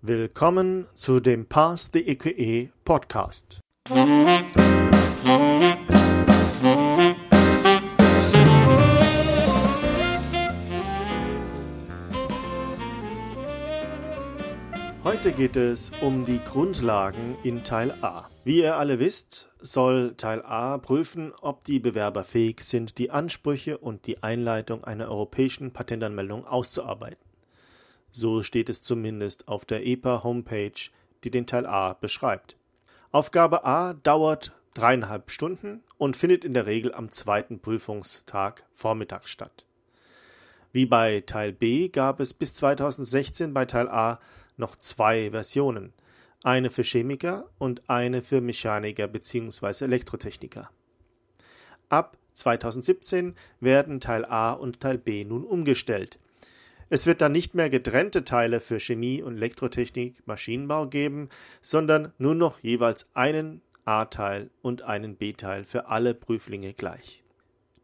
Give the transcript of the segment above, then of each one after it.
Willkommen zu dem Pass the EQE Podcast. Heute geht es um die Grundlagen in Teil A. Wie ihr alle wisst, soll Teil A prüfen, ob die Bewerber fähig sind, die Ansprüche und die Einleitung einer europäischen Patentanmeldung auszuarbeiten. So steht es zumindest auf der EPA-Homepage, die den Teil A beschreibt. Aufgabe A dauert dreieinhalb Stunden und findet in der Regel am zweiten Prüfungstag vormittags statt. Wie bei Teil B gab es bis 2016 bei Teil A noch zwei Versionen, eine für Chemiker und eine für Mechaniker bzw. Elektrotechniker. Ab 2017 werden Teil A und Teil B nun umgestellt. Es wird dann nicht mehr getrennte Teile für Chemie und Elektrotechnik, Maschinenbau geben, sondern nur noch jeweils einen A-Teil und einen B-Teil für alle Prüflinge gleich.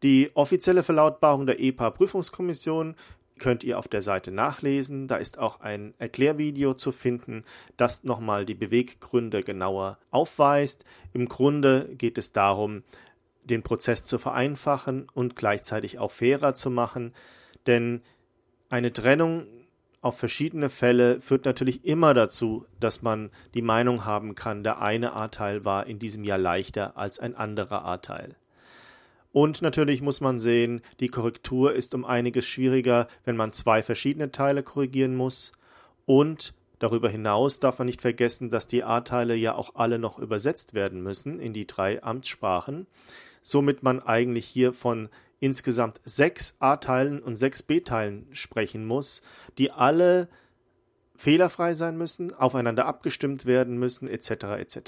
Die offizielle Verlautbarung der EPA-Prüfungskommission könnt ihr auf der Seite nachlesen. Da ist auch ein Erklärvideo zu finden, das nochmal die Beweggründe genauer aufweist. Im Grunde geht es darum, den Prozess zu vereinfachen und gleichzeitig auch fairer zu machen, denn eine Trennung auf verschiedene Fälle führt natürlich immer dazu, dass man die Meinung haben kann, der eine A-Teil war in diesem Jahr leichter als ein anderer A-Teil. Und natürlich muss man sehen, die Korrektur ist um einiges schwieriger, wenn man zwei verschiedene Teile korrigieren muss. Und darüber hinaus darf man nicht vergessen, dass die A-Teile ja auch alle noch übersetzt werden müssen in die drei Amtssprachen. Somit man eigentlich hier von insgesamt sechs A-Teilen und sechs B-Teilen sprechen muss, die alle fehlerfrei sein müssen, aufeinander abgestimmt werden müssen, etc. etc.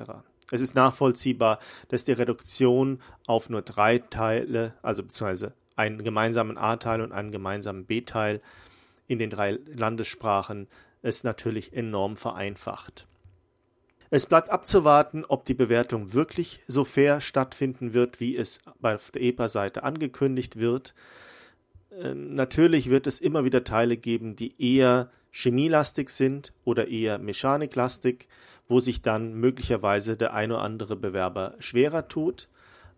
Es ist nachvollziehbar, dass die Reduktion auf nur drei Teile, also beziehungsweise einen gemeinsamen A-Teil und einen gemeinsamen B-Teil in den drei Landessprachen es natürlich enorm vereinfacht. Es bleibt abzuwarten, ob die Bewertung wirklich so fair stattfinden wird, wie es auf der EPA-Seite angekündigt wird. Ähm, natürlich wird es immer wieder Teile geben, die eher chemielastig sind oder eher mechaniklastig, wo sich dann möglicherweise der ein oder andere Bewerber schwerer tut.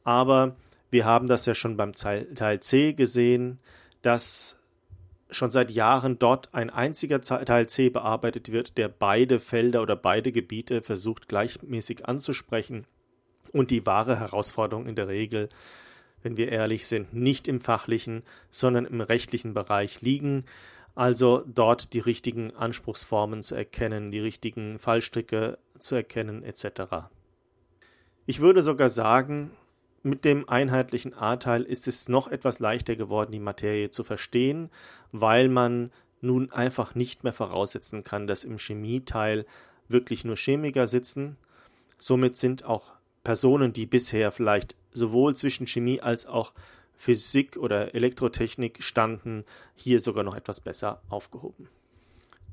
Aber wir haben das ja schon beim Teil C gesehen, dass schon seit Jahren dort ein einziger Teil C bearbeitet wird, der beide Felder oder beide Gebiete versucht gleichmäßig anzusprechen und die wahre Herausforderung in der Regel, wenn wir ehrlich sind, nicht im fachlichen, sondern im rechtlichen Bereich liegen, also dort die richtigen Anspruchsformen zu erkennen, die richtigen Fallstricke zu erkennen etc. Ich würde sogar sagen, mit dem einheitlichen A-Teil ist es noch etwas leichter geworden, die Materie zu verstehen, weil man nun einfach nicht mehr voraussetzen kann, dass im Chemieteil wirklich nur Chemiker sitzen. Somit sind auch Personen, die bisher vielleicht sowohl zwischen Chemie als auch Physik oder Elektrotechnik standen, hier sogar noch etwas besser aufgehoben.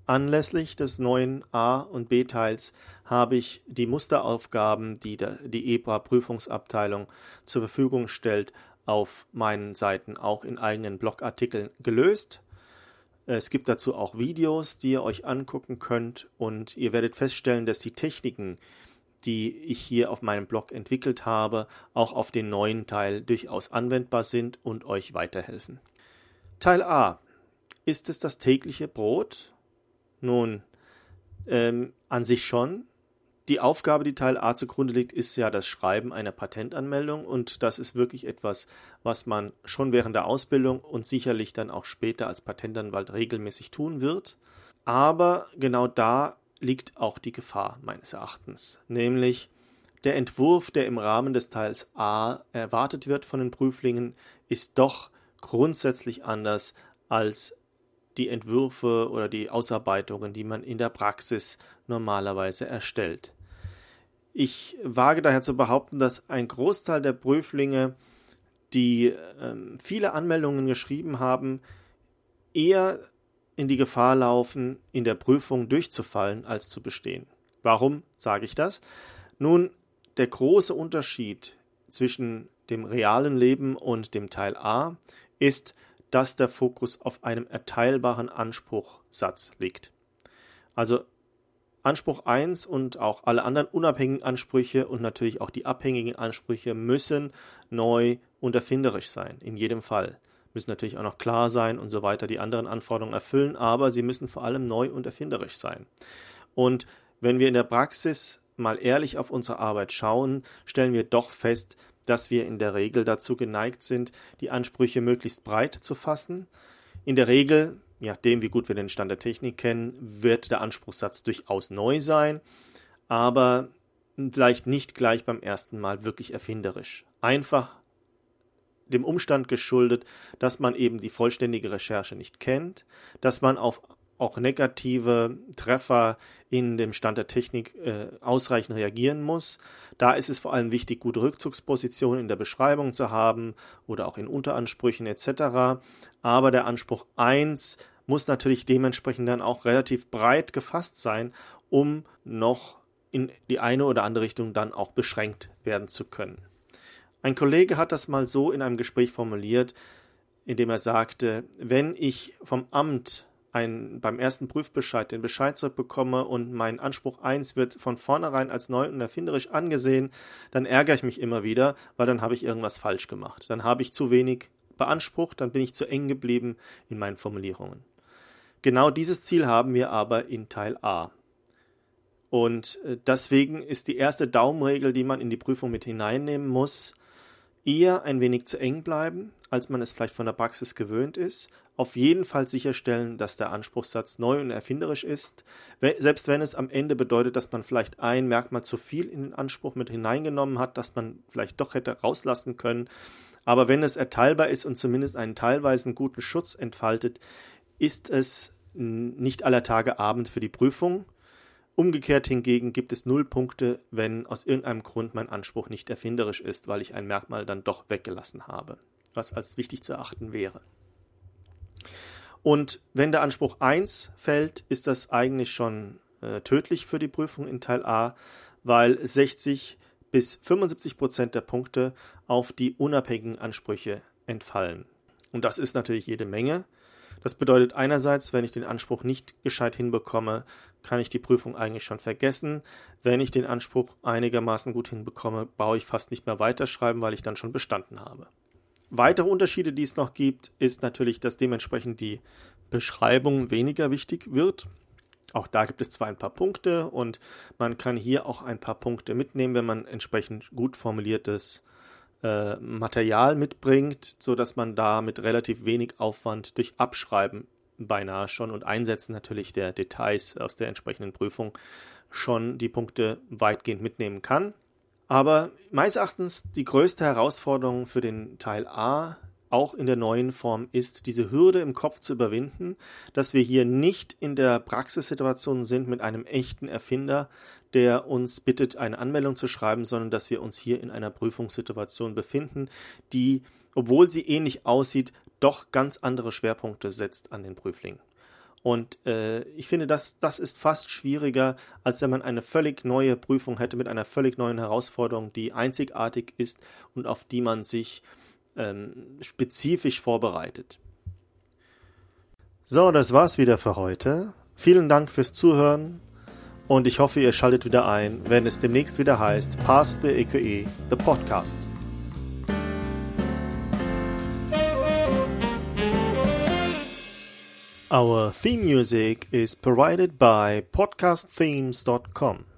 Anlässlich des neuen A- und B-Teils habe ich die Musteraufgaben, die die EPA-Prüfungsabteilung zur Verfügung stellt, auf meinen Seiten auch in eigenen Blogartikeln gelöst. Es gibt dazu auch Videos, die ihr euch angucken könnt und ihr werdet feststellen, dass die Techniken, die ich hier auf meinem Blog entwickelt habe, auch auf den neuen Teil durchaus anwendbar sind und euch weiterhelfen. Teil A. Ist es das tägliche Brot nun, ähm, an sich schon. Die Aufgabe, die Teil A zugrunde liegt, ist ja das Schreiben einer Patentanmeldung und das ist wirklich etwas, was man schon während der Ausbildung und sicherlich dann auch später als Patentanwalt regelmäßig tun wird. Aber genau da liegt auch die Gefahr meines Erachtens, nämlich der Entwurf, der im Rahmen des Teils A erwartet wird von den Prüflingen, ist doch grundsätzlich anders als die Entwürfe oder die Ausarbeitungen, die man in der Praxis normalerweise erstellt. Ich wage daher zu behaupten, dass ein Großteil der Prüflinge, die ähm, viele Anmeldungen geschrieben haben, eher in die Gefahr laufen, in der Prüfung durchzufallen, als zu bestehen. Warum sage ich das? Nun, der große Unterschied zwischen dem realen Leben und dem Teil A ist, dass der Fokus auf einem erteilbaren Anspruchsatz liegt. Also Anspruch 1 und auch alle anderen unabhängigen Ansprüche und natürlich auch die abhängigen Ansprüche müssen neu und erfinderisch sein, in jedem Fall. Müssen natürlich auch noch klar sein und so weiter, die anderen Anforderungen erfüllen, aber sie müssen vor allem neu und erfinderisch sein. Und wenn wir in der Praxis mal ehrlich auf unsere Arbeit schauen, stellen wir doch fest, dass wir in der Regel dazu geneigt sind, die Ansprüche möglichst breit zu fassen. In der Regel je nachdem, wie gut wir den Stand der Technik kennen, wird der Anspruchssatz durchaus neu sein, aber vielleicht nicht gleich beim ersten Mal wirklich erfinderisch. Einfach dem Umstand geschuldet, dass man eben die vollständige Recherche nicht kennt, dass man auf auch negative Treffer in dem Stand der Technik äh, ausreichend reagieren muss. Da ist es vor allem wichtig, gute Rückzugspositionen in der Beschreibung zu haben oder auch in Unteransprüchen etc. Aber der Anspruch 1 muss natürlich dementsprechend dann auch relativ breit gefasst sein, um noch in die eine oder andere Richtung dann auch beschränkt werden zu können. Ein Kollege hat das mal so in einem Gespräch formuliert, indem er sagte, wenn ich vom Amt ein, beim ersten Prüfbescheid den Bescheid zurückbekomme und mein Anspruch 1 wird von vornherein als neu und erfinderisch angesehen, dann ärgere ich mich immer wieder, weil dann habe ich irgendwas falsch gemacht. Dann habe ich zu wenig beansprucht, dann bin ich zu eng geblieben in meinen Formulierungen. Genau dieses Ziel haben wir aber in Teil A. Und äh, deswegen ist die erste Daumenregel, die man in die Prüfung mit hineinnehmen muss, eher ein wenig zu eng bleiben, als man es vielleicht von der Praxis gewöhnt ist. Auf jeden Fall sicherstellen, dass der Anspruchssatz neu und erfinderisch ist, selbst wenn es am Ende bedeutet, dass man vielleicht ein Merkmal zu viel in den Anspruch mit hineingenommen hat, das man vielleicht doch hätte rauslassen können. Aber wenn es erteilbar ist und zumindest einen teilweise guten Schutz entfaltet, ist es nicht aller Tage Abend für die Prüfung. Umgekehrt hingegen gibt es null Punkte, wenn aus irgendeinem Grund mein Anspruch nicht erfinderisch ist, weil ich ein Merkmal dann doch weggelassen habe, was als wichtig zu erachten wäre. Und wenn der Anspruch 1 fällt, ist das eigentlich schon äh, tödlich für die Prüfung in Teil A, weil 60 bis 75 Prozent der Punkte auf die unabhängigen Ansprüche entfallen. Und das ist natürlich jede Menge. Das bedeutet einerseits, wenn ich den Anspruch nicht gescheit hinbekomme, kann ich die Prüfung eigentlich schon vergessen. Wenn ich den Anspruch einigermaßen gut hinbekomme, brauche ich fast nicht mehr weiterschreiben, weil ich dann schon bestanden habe. Weitere Unterschiede, die es noch gibt, ist natürlich, dass dementsprechend die Beschreibung weniger wichtig wird. Auch da gibt es zwar ein paar Punkte und man kann hier auch ein paar Punkte mitnehmen, wenn man entsprechend gut formuliertes äh, Material mitbringt, so dass man da mit relativ wenig Aufwand durch Abschreiben beinahe schon und Einsetzen natürlich der Details aus der entsprechenden Prüfung schon die Punkte weitgehend mitnehmen kann. Aber meines Erachtens die größte Herausforderung für den Teil A auch in der neuen Form ist, diese Hürde im Kopf zu überwinden, dass wir hier nicht in der Praxissituation sind mit einem echten Erfinder, der uns bittet, eine Anmeldung zu schreiben, sondern dass wir uns hier in einer Prüfungssituation befinden, die, obwohl sie ähnlich aussieht, doch ganz andere Schwerpunkte setzt an den Prüfling. Und äh, ich finde, das, das ist fast schwieriger, als wenn man eine völlig neue Prüfung hätte mit einer völlig neuen Herausforderung, die einzigartig ist und auf die man sich ähm, spezifisch vorbereitet. So, das war's wieder für heute. Vielen Dank fürs Zuhören und ich hoffe, ihr schaltet wieder ein, wenn es demnächst wieder heißt Pass the EQE, the Podcast. Our theme music is provided by podcastthemes.com.